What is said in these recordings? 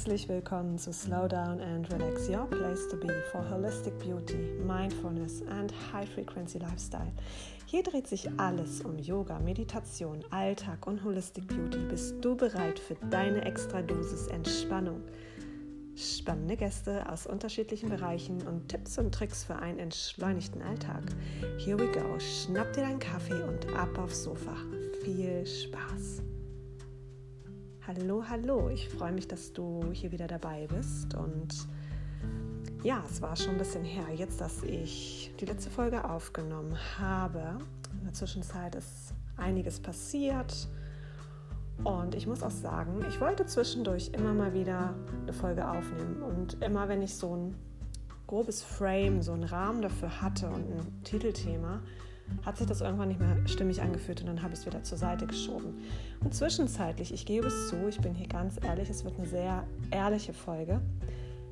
Herzlich willkommen zu Slow Down and Relax, your place to be for holistic beauty, mindfulness and high frequency lifestyle. Hier dreht sich alles um Yoga, Meditation, Alltag und Holistic Beauty. Bist du bereit für deine extra Dosis Entspannung? Spannende Gäste aus unterschiedlichen Bereichen und Tipps und Tricks für einen entschleunigten Alltag. Here we go. Schnapp dir deinen Kaffee und ab aufs Sofa. Viel Spaß! Hallo, hallo. Ich freue mich, dass du hier wieder dabei bist. Und ja, es war schon ein bisschen her, jetzt, dass ich die letzte Folge aufgenommen habe. In der Zwischenzeit ist einiges passiert. Und ich muss auch sagen, ich wollte zwischendurch immer mal wieder eine Folge aufnehmen. Und immer wenn ich so ein grobes Frame, so einen Rahmen dafür hatte und ein Titelthema, hat sich das irgendwann nicht mehr stimmig angefühlt und dann habe ich es wieder zur Seite geschoben. Und zwischenzeitlich, ich gebe es zu, ich bin hier ganz ehrlich, es wird eine sehr ehrliche Folge,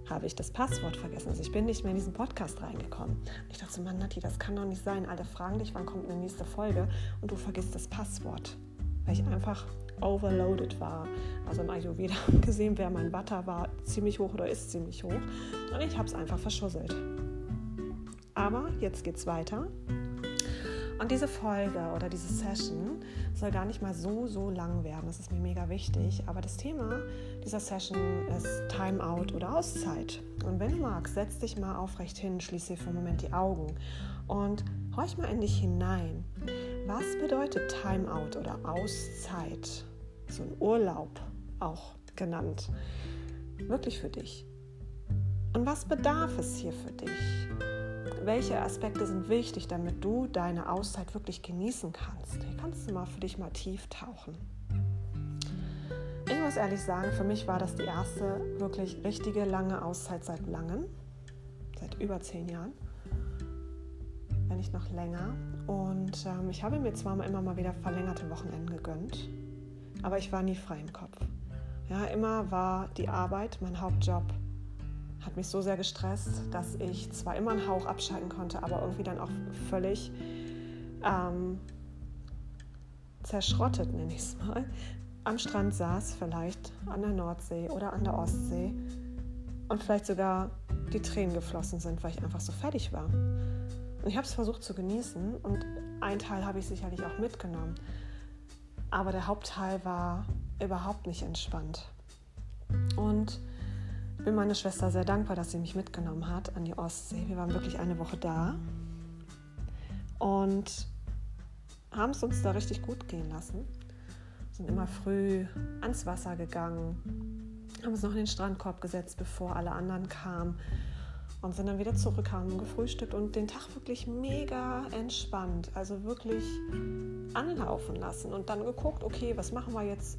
habe ich das Passwort vergessen. Also ich bin nicht mehr in diesen Podcast reingekommen. Ich dachte so, Mann, Nati, das kann doch nicht sein. Alle fragen dich, wann kommt eine nächste Folge und du vergisst das Passwort. Weil ich einfach overloaded war. Also im Ayurveda gesehen, wer mein Watter war, ziemlich hoch oder ist ziemlich hoch. Und ich habe es einfach verschusselt. Aber jetzt geht es weiter. Und diese Folge oder diese Session soll gar nicht mal so, so lang werden. Das ist mir mega wichtig. Aber das Thema dieser Session ist Timeout oder Auszeit. Und wenn du magst, setz dich mal aufrecht hin, schließe für einen Moment die Augen und horch mal in dich hinein. Was bedeutet Timeout oder Auszeit? So ein Urlaub auch genannt. Wirklich für dich. Und was bedarf es hier für dich? Welche Aspekte sind wichtig, damit du deine Auszeit wirklich genießen kannst. Hier kannst du mal für dich mal tief tauchen. Ich muss ehrlich sagen, für mich war das die erste wirklich richtige lange Auszeit seit langem, seit über zehn Jahren, wenn nicht noch länger. Und ähm, ich habe mir zwar immer mal wieder verlängerte Wochenenden gegönnt, aber ich war nie frei im Kopf. Ja, immer war die Arbeit mein Hauptjob hat mich so sehr gestresst, dass ich zwar immer einen Hauch abschalten konnte, aber irgendwie dann auch völlig ähm, zerschrottet, nenne ich es mal, am Strand saß, vielleicht an der Nordsee oder an der Ostsee und vielleicht sogar die Tränen geflossen sind, weil ich einfach so fertig war. Und ich habe es versucht zu genießen und ein Teil habe ich sicherlich auch mitgenommen. Aber der Hauptteil war überhaupt nicht entspannt. Und bin meiner Schwester sehr dankbar, dass sie mich mitgenommen hat an die Ostsee. Wir waren wirklich eine Woche da und haben es uns da richtig gut gehen lassen. Sind immer früh ans Wasser gegangen, haben uns noch in den Strandkorb gesetzt, bevor alle anderen kamen und sind dann wieder zurück, haben gefrühstückt und den Tag wirklich mega entspannt, also wirklich anlaufen lassen und dann geguckt, okay, was machen wir jetzt?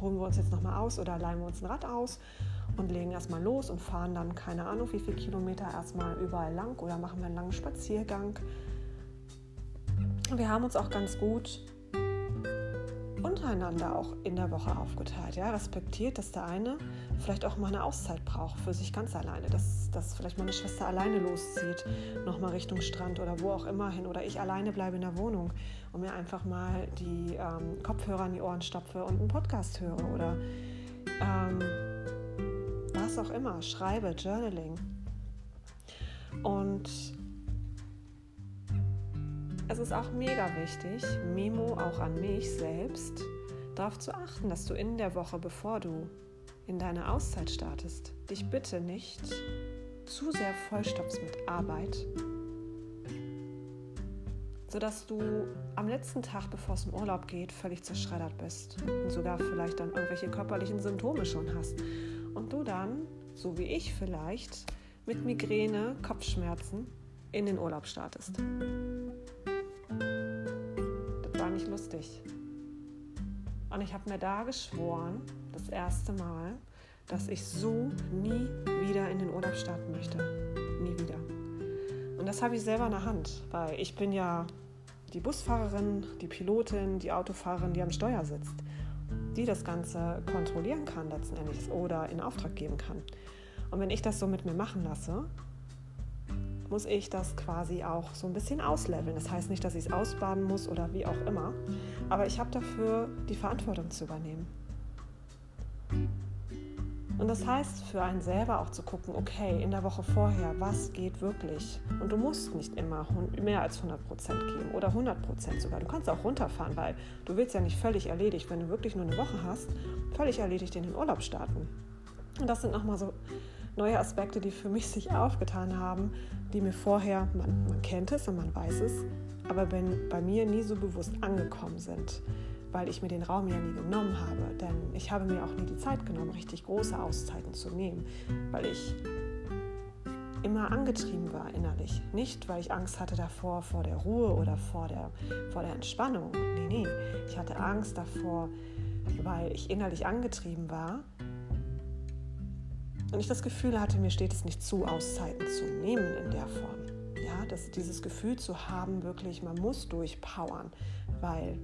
Holen wir uns jetzt nochmal aus oder leihen wir uns ein Rad aus und legen erstmal los und fahren dann keine Ahnung wie viele Kilometer erstmal überall lang oder machen wir einen langen Spaziergang. Wir haben uns auch ganz gut untereinander auch in der Woche aufgeteilt. Ja? Respektiert, dass der eine vielleicht auch mal eine Auszeit braucht für sich ganz alleine. Dass, dass vielleicht meine Schwester alleine loszieht, nochmal Richtung Strand oder wo auch immer hin. Oder ich alleine bleibe in der Wohnung und mir einfach mal die ähm, Kopfhörer in die Ohren stopfe und einen Podcast höre. Oder ähm, was auch immer, schreibe, Journaling. Und es ist auch mega wichtig, Memo auch an mich selbst, darauf zu achten, dass du in der Woche, bevor du in deine Auszeit startest, dich bitte nicht zu sehr vollstopfst mit Arbeit, sodass du am letzten Tag, bevor es im Urlaub geht, völlig zerschreddert bist und sogar vielleicht dann irgendwelche körperlichen Symptome schon hast und du dann, so wie ich vielleicht, mit Migräne, Kopfschmerzen in den Urlaub startest. Das war nicht lustig. Und ich habe mir da geschworen, das erste Mal, dass ich so nie wieder in den Urlaub starten möchte. Nie wieder. Und das habe ich selber in der Hand, weil ich bin ja die Busfahrerin, die Pilotin, die Autofahrerin, die am Steuer sitzt die das Ganze kontrollieren kann letzten Endes oder in Auftrag geben kann. Und wenn ich das so mit mir machen lasse, muss ich das quasi auch so ein bisschen ausleveln. Das heißt nicht, dass ich es ausbaden muss oder wie auch immer, aber ich habe dafür die Verantwortung zu übernehmen. Und das heißt für einen selber auch zu gucken, okay, in der Woche vorher, was geht wirklich? Und du musst nicht immer mehr als 100 Prozent geben oder 100 Prozent sogar. Du kannst auch runterfahren, weil du willst ja nicht völlig erledigt, wenn du wirklich nur eine Woche hast, völlig erledigt in den Urlaub starten. Und das sind nochmal so neue Aspekte, die für mich sich aufgetan haben, die mir vorher, man, man kennt es und man weiß es, aber bei mir nie so bewusst angekommen sind weil ich mir den Raum ja nie genommen habe. Denn ich habe mir auch nie die Zeit genommen, richtig große Auszeiten zu nehmen, weil ich immer angetrieben war innerlich. Nicht, weil ich Angst hatte davor vor der Ruhe oder vor der, vor der Entspannung. Nee, nee. Ich hatte Angst davor, weil ich innerlich angetrieben war und ich das Gefühl hatte, mir steht es nicht zu, Auszeiten zu nehmen in der Form. Ja, dass dieses Gefühl zu haben, wirklich, man muss durchpowern, weil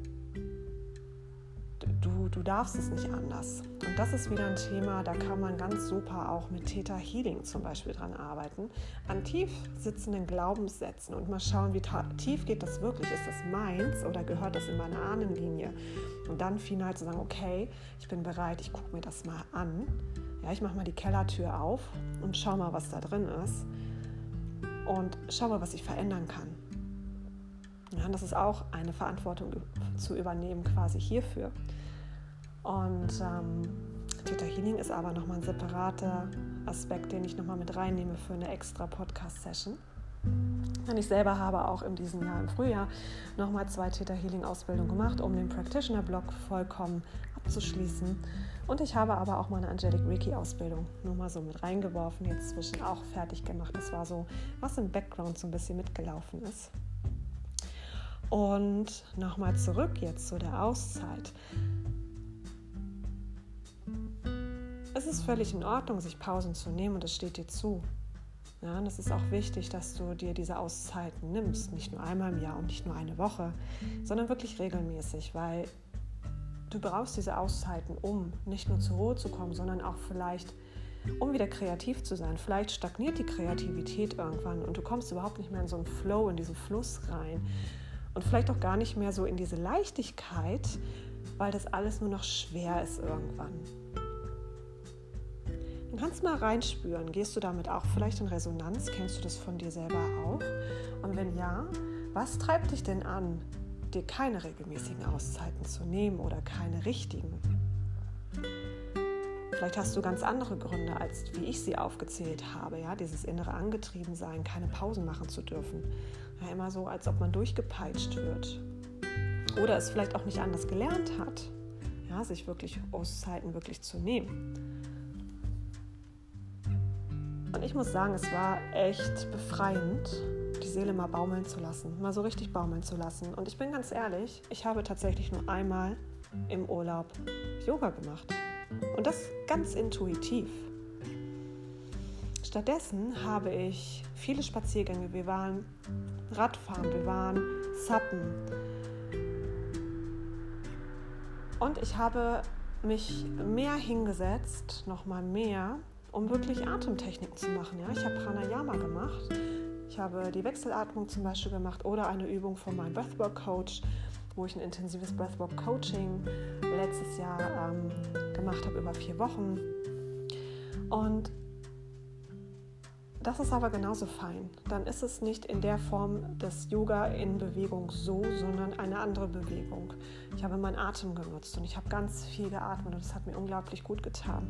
du, du darfst es nicht anders. Und das ist wieder ein Thema, da kann man ganz super auch mit Theta Healing zum Beispiel dran arbeiten, an tief sitzenden Glaubenssätzen und mal schauen, wie tief geht das wirklich, ist das meins oder gehört das in meine Ahnenlinie? Und dann final zu sagen, okay, ich bin bereit, ich gucke mir das mal an. Ja, ich mache mal die Kellertür auf und schau mal, was da drin ist und schau mal, was ich verändern kann. Ja, das ist auch eine Verantwortung zu übernehmen quasi hierfür. Und ähm, Theta Healing ist aber nochmal ein separater Aspekt, den ich nochmal mit reinnehme für eine extra Podcast-Session. Denn ich selber habe auch in diesem Jahr im Frühjahr nochmal zwei Theta Healing Ausbildungen gemacht, um den Practitioner-Blog vollkommen abzuschließen. Und ich habe aber auch meine Angelic Reiki Ausbildung nur mal so mit reingeworfen, jetzt zwischen auch fertig gemacht. Das war so, was im Background so ein bisschen mitgelaufen ist. Und nochmal zurück jetzt zu der Auszeit. Es ist völlig in Ordnung, sich Pausen zu nehmen und es steht dir zu. Ja, und es ist auch wichtig, dass du dir diese Auszeiten nimmst, nicht nur einmal im Jahr und nicht nur eine Woche, sondern wirklich regelmäßig, weil du brauchst diese Auszeiten, um nicht nur zur Ruhe zu kommen, sondern auch vielleicht, um wieder kreativ zu sein. Vielleicht stagniert die Kreativität irgendwann und du kommst überhaupt nicht mehr in so einen Flow, in diesen Fluss rein und vielleicht auch gar nicht mehr so in diese Leichtigkeit, weil das alles nur noch schwer ist irgendwann. Dann kannst du mal reinspüren. Gehst du damit auch vielleicht in Resonanz? Kennst du das von dir selber auch? Und wenn ja, was treibt dich denn an, dir keine regelmäßigen Auszeiten zu nehmen oder keine richtigen? Vielleicht hast du ganz andere Gründe, als wie ich sie aufgezählt habe. Ja, dieses innere Angetriebensein, keine Pausen machen zu dürfen. Ja, immer so, als ob man durchgepeitscht wird. Oder es vielleicht auch nicht anders gelernt hat, ja, sich wirklich Auszeiten wirklich zu nehmen. Und ich muss sagen, es war echt befreiend, die Seele mal baumeln zu lassen, mal so richtig baumeln zu lassen. Und ich bin ganz ehrlich, ich habe tatsächlich nur einmal im Urlaub Yoga gemacht. Und das ganz intuitiv. Stattdessen habe ich viele Spaziergänge. Wir waren Radfahren, wir waren Zappen. Und ich habe mich mehr hingesetzt, noch mal mehr, um wirklich Atemtechniken zu machen. Ja? Ich habe Pranayama gemacht. Ich habe die Wechselatmung zum Beispiel gemacht oder eine Übung von meinem Breathwork Coach wo ich ein intensives Breathwork Coaching letztes Jahr ähm, gemacht habe über vier Wochen. Und das ist aber genauso fein. Dann ist es nicht in der Form des Yoga in Bewegung so, sondern eine andere Bewegung. Ich habe meinen Atem genutzt und ich habe ganz viel geatmet und es hat mir unglaublich gut getan.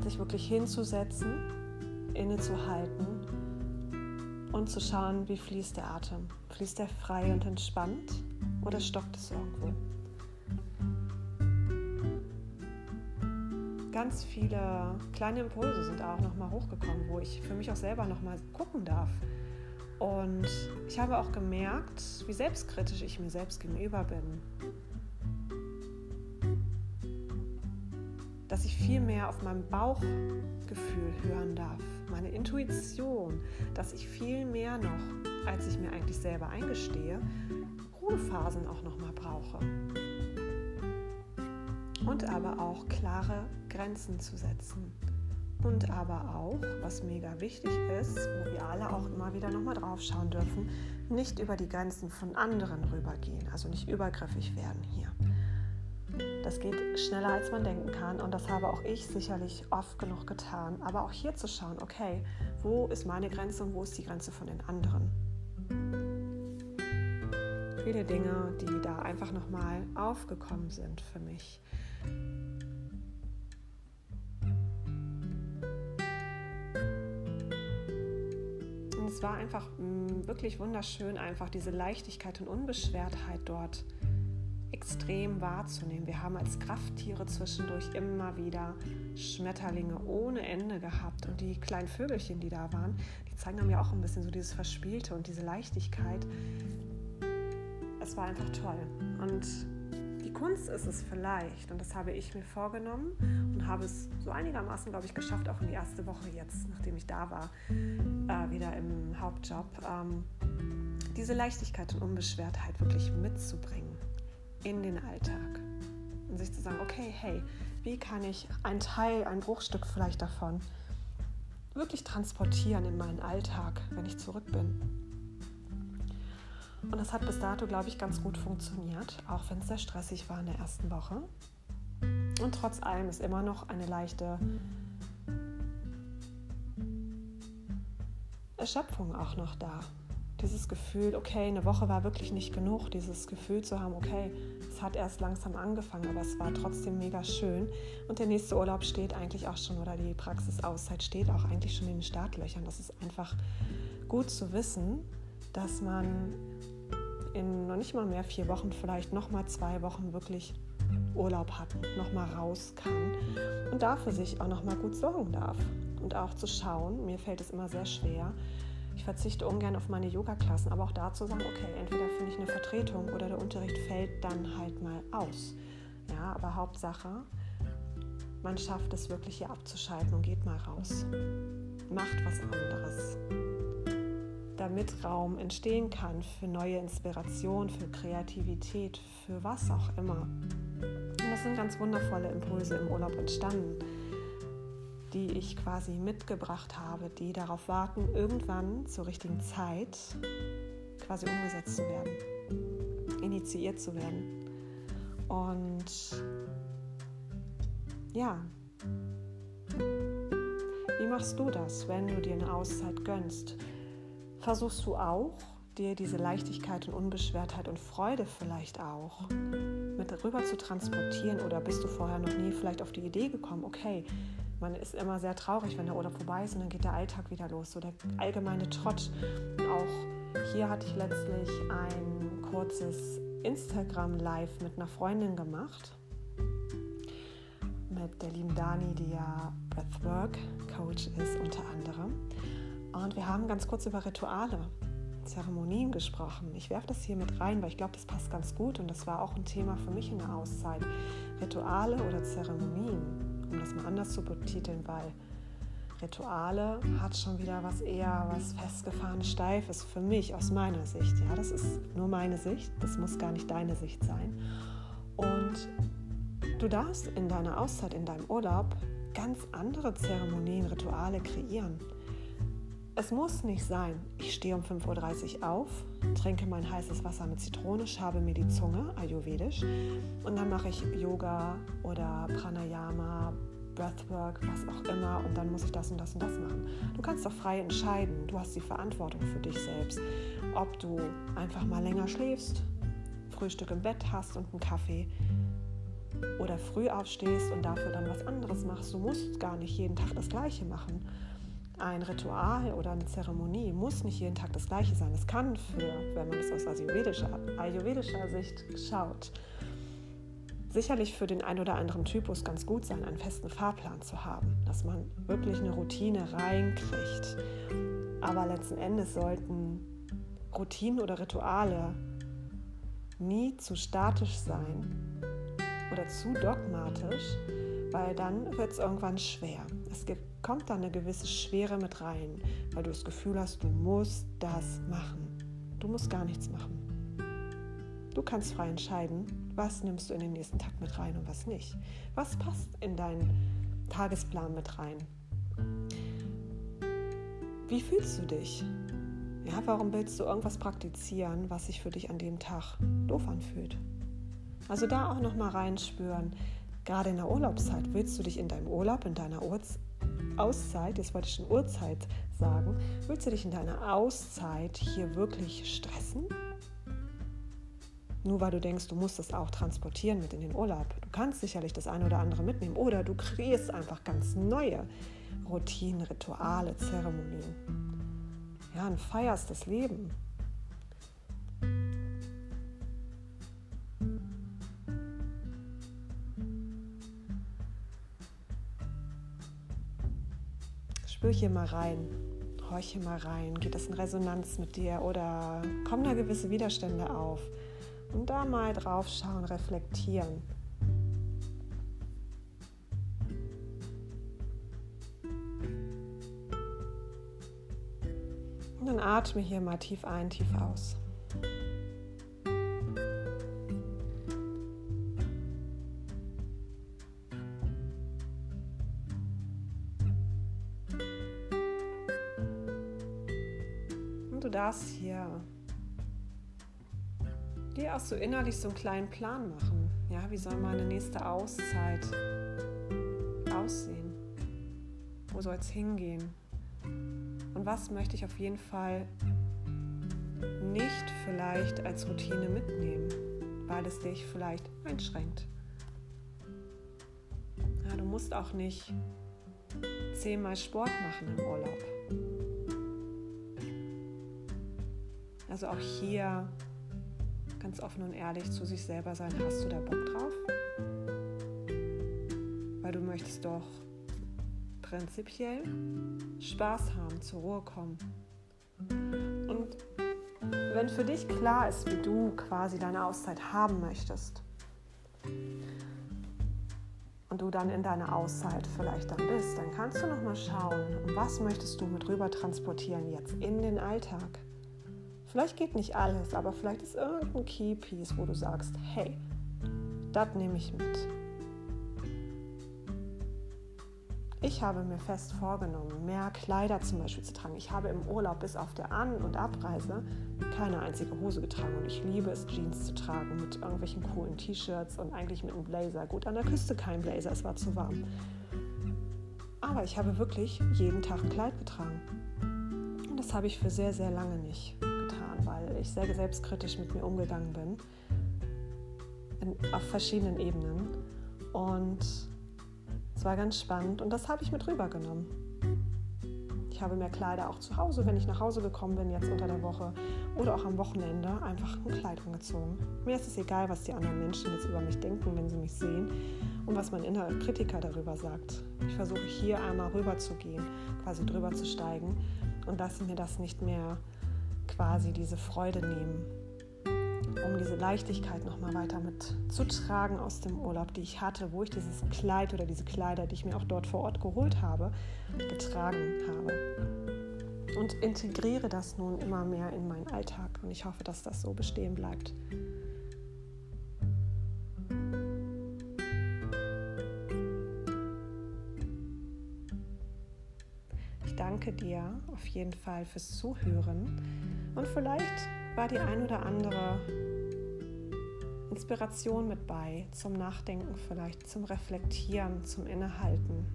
Sich wirklich hinzusetzen, innezuhalten und zu schauen, wie fließt der Atem. Fließt er frei und entspannt oder stockt es irgendwo? Ganz viele kleine Impulse sind auch nochmal hochgekommen, wo ich für mich auch selber nochmal gucken darf. Und ich habe auch gemerkt, wie selbstkritisch ich mir selbst gegenüber bin. Dass ich viel mehr auf mein Bauchgefühl hören darf meine Intuition, dass ich viel mehr noch, als ich mir eigentlich selber eingestehe, Ruhephasen auch noch mal brauche. Und aber auch klare Grenzen zu setzen. Und aber auch, was mega wichtig ist, wo wir alle auch immer wieder nochmal drauf schauen dürfen, nicht über die Grenzen von anderen rübergehen, also nicht übergriffig werden hier. Das geht schneller, als man denken kann. Und das habe auch ich sicherlich oft genug getan. Aber auch hier zu schauen, okay, wo ist meine Grenze und wo ist die Grenze von den anderen? Viele Dinge, die da einfach nochmal aufgekommen sind für mich. Und es war einfach mh, mm, wirklich wunderschön, einfach diese Leichtigkeit und Unbeschwertheit dort extrem wahrzunehmen. Wir haben als Krafttiere zwischendurch immer wieder Schmetterlinge ohne Ende gehabt und die kleinen Vögelchen, die da waren, die zeigen einem ja auch ein bisschen so dieses Verspielte und diese Leichtigkeit. Es war einfach toll und die Kunst ist es vielleicht, und das habe ich mir vorgenommen und habe es so einigermaßen, glaube ich, geschafft, auch in die erste Woche jetzt, nachdem ich da war, äh, wieder im Hauptjob, ähm, diese Leichtigkeit und Unbeschwertheit wirklich mitzubringen in den Alltag. Und sich zu sagen, okay, hey, wie kann ich ein Teil, ein Bruchstück vielleicht davon wirklich transportieren in meinen Alltag, wenn ich zurück bin. Und das hat bis dato, glaube ich, ganz gut funktioniert, auch wenn es sehr stressig war in der ersten Woche. Und trotz allem ist immer noch eine leichte Erschöpfung auch noch da dieses Gefühl, okay, eine Woche war wirklich nicht genug, dieses Gefühl zu haben, okay, hat erst langsam angefangen, aber es war trotzdem mega schön. Und der nächste Urlaub steht eigentlich auch schon, oder die Praxisauszeit steht auch eigentlich schon in den Startlöchern. Das ist einfach gut zu wissen, dass man in noch nicht mal mehr vier Wochen, vielleicht noch mal zwei Wochen wirklich Urlaub hat, noch mal raus kann und dafür sich auch noch mal gut sorgen darf. Und auch zu schauen, mir fällt es immer sehr schwer, ich verzichte ungern auf meine Yoga-Klassen, aber auch da zu sagen, okay, entweder finde ich eine Vertretung oder der Unterricht fällt dann halt mal aus. Ja, aber Hauptsache, man schafft es wirklich hier abzuschalten und geht mal raus. Macht was anderes. Damit Raum entstehen kann für neue Inspiration, für Kreativität, für was auch immer. Und das sind ganz wundervolle Impulse im Urlaub entstanden die ich quasi mitgebracht habe, die darauf warten, irgendwann zur richtigen Zeit quasi umgesetzt zu werden, initiiert zu werden. Und ja, wie machst du das, wenn du dir eine Auszeit gönnst? Versuchst du auch, dir diese Leichtigkeit und Unbeschwertheit und Freude vielleicht auch mit rüber zu transportieren oder bist du vorher noch nie vielleicht auf die Idee gekommen, okay, man ist immer sehr traurig, wenn der Urlaub vorbei ist und dann geht der Alltag wieder los, so der allgemeine Trott. Und auch hier hatte ich letztlich ein kurzes Instagram-Live mit einer Freundin gemacht, mit der lieben Dani, die ja Breathwork-Coach ist unter anderem. Und wir haben ganz kurz über Rituale, Zeremonien gesprochen. Ich werfe das hier mit rein, weil ich glaube, das passt ganz gut und das war auch ein Thema für mich in der Auszeit. Rituale oder Zeremonien um das mal anders zu betiteln, weil Rituale hat schon wieder was eher was festgefahren, steifes für mich aus meiner Sicht. Ja, das ist nur meine Sicht, das muss gar nicht deine Sicht sein. Und du darfst in deiner Auszeit, in deinem Urlaub ganz andere Zeremonien, Rituale kreieren. Es muss nicht sein, ich stehe um 5.30 Uhr auf, trinke mein heißes Wasser mit Zitrone, schabe mir die Zunge, ayurvedisch, und dann mache ich Yoga oder Pranayama, Breathwork, was auch immer, und dann muss ich das und das und das machen. Du kannst doch frei entscheiden, du hast die Verantwortung für dich selbst, ob du einfach mal länger schläfst, Frühstück im Bett hast und einen Kaffee oder früh aufstehst und dafür dann was anderes machst. Du musst gar nicht jeden Tag das Gleiche machen ein Ritual oder eine Zeremonie muss nicht jeden Tag das gleiche sein. Es kann für, wenn man es aus ayurvedischer, ayurvedischer Sicht schaut, sicherlich für den einen oder anderen Typus ganz gut sein, einen festen Fahrplan zu haben, dass man wirklich eine Routine reinkriegt. Aber letzten Endes sollten Routinen oder Rituale nie zu statisch sein oder zu dogmatisch, weil dann wird es irgendwann schwer. Es gibt kommt da eine gewisse Schwere mit rein, weil du das Gefühl hast, du musst das machen. Du musst gar nichts machen. Du kannst frei entscheiden, was nimmst du in den nächsten Tag mit rein und was nicht. Was passt in deinen Tagesplan mit rein? Wie fühlst du dich? Ja, warum willst du irgendwas praktizieren, was sich für dich an dem Tag doof anfühlt? Also da auch noch mal reinspüren. Gerade in der Urlaubszeit willst du dich in deinem Urlaub, in deiner Urz Auszeit, jetzt wollte ich schon Uhrzeit sagen, willst du dich in deiner Auszeit hier wirklich stressen? Nur weil du denkst, du musst es auch transportieren mit in den Urlaub. Du kannst sicherlich das eine oder andere mitnehmen oder du kreierst einfach ganz neue Routinen, Rituale, Zeremonien. Ja, und feierst das Leben. Spür hier mal rein, horche mal rein, geht das in Resonanz mit dir oder kommen da gewisse Widerstände auf? Und da mal drauf schauen, reflektieren. Und dann atme hier mal tief ein, tief aus. Darfst hier dir auch so innerlich so einen kleinen Plan machen. Ja, wie soll meine nächste Auszeit aussehen? Wo soll es hingehen? Und was möchte ich auf jeden Fall nicht vielleicht als Routine mitnehmen, weil es dich vielleicht einschränkt? Ja, du musst auch nicht zehnmal Sport machen im Urlaub. Also auch hier ganz offen und ehrlich zu sich selber sein, hast du da Bock drauf? Weil du möchtest doch prinzipiell Spaß haben, zur Ruhe kommen. Und wenn für dich klar ist, wie du quasi deine Auszeit haben möchtest, und du dann in deiner Auszeit vielleicht dann bist, dann kannst du noch mal schauen, was möchtest du mit rüber transportieren jetzt in den Alltag. Vielleicht geht nicht alles, aber vielleicht ist irgendein Keypiece, wo du sagst, hey, das nehme ich mit. Ich habe mir fest vorgenommen, mehr Kleider zum Beispiel zu tragen. Ich habe im Urlaub bis auf der An- und Abreise keine einzige Hose getragen und ich liebe es, Jeans zu tragen mit irgendwelchen coolen T-Shirts und eigentlich mit einem Blazer. Gut, an der Küste kein Blazer, es war zu warm. Aber ich habe wirklich jeden Tag ein Kleid getragen. Und das habe ich für sehr, sehr lange nicht ich sehr selbstkritisch mit mir umgegangen bin. In, auf verschiedenen Ebenen. Und es war ganz spannend und das habe ich mit rübergenommen. Ich habe mehr Kleider auch zu Hause, wenn ich nach Hause gekommen bin, jetzt unter der Woche oder auch am Wochenende, einfach ein Kleid angezogen. Mir ist es egal, was die anderen Menschen jetzt über mich denken, wenn sie mich sehen und was mein innerer Kritiker darüber sagt. Ich versuche hier einmal rüber zu gehen, quasi drüber zu steigen und lasse mir das nicht mehr quasi diese Freude nehmen, um diese Leichtigkeit nochmal weiter mitzutragen aus dem Urlaub, die ich hatte, wo ich dieses Kleid oder diese Kleider, die ich mir auch dort vor Ort geholt habe, getragen habe. Und integriere das nun immer mehr in meinen Alltag und ich hoffe, dass das so bestehen bleibt. danke dir auf jeden Fall fürs Zuhören und vielleicht war die ein oder andere Inspiration mit bei zum Nachdenken, vielleicht zum Reflektieren, zum Innehalten.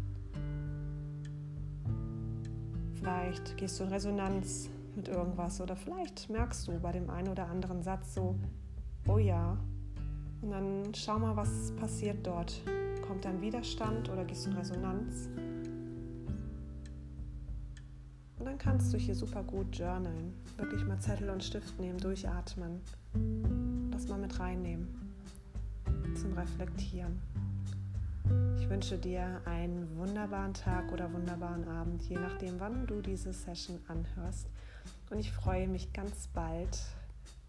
Vielleicht gehst du in Resonanz mit irgendwas oder vielleicht merkst du bei dem einen oder anderen Satz so, oh ja, und dann schau mal, was passiert dort. Kommt dann Widerstand oder gehst du in Resonanz? Und dann kannst du hier super gut journalen. Wirklich mal Zettel und Stift nehmen, durchatmen. Das mal mit reinnehmen. Zum Reflektieren. Ich wünsche dir einen wunderbaren Tag oder wunderbaren Abend, je nachdem, wann du diese Session anhörst. Und ich freue mich ganz bald,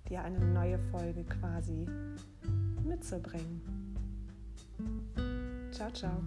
dir eine neue Folge quasi mitzubringen. Ciao, ciao.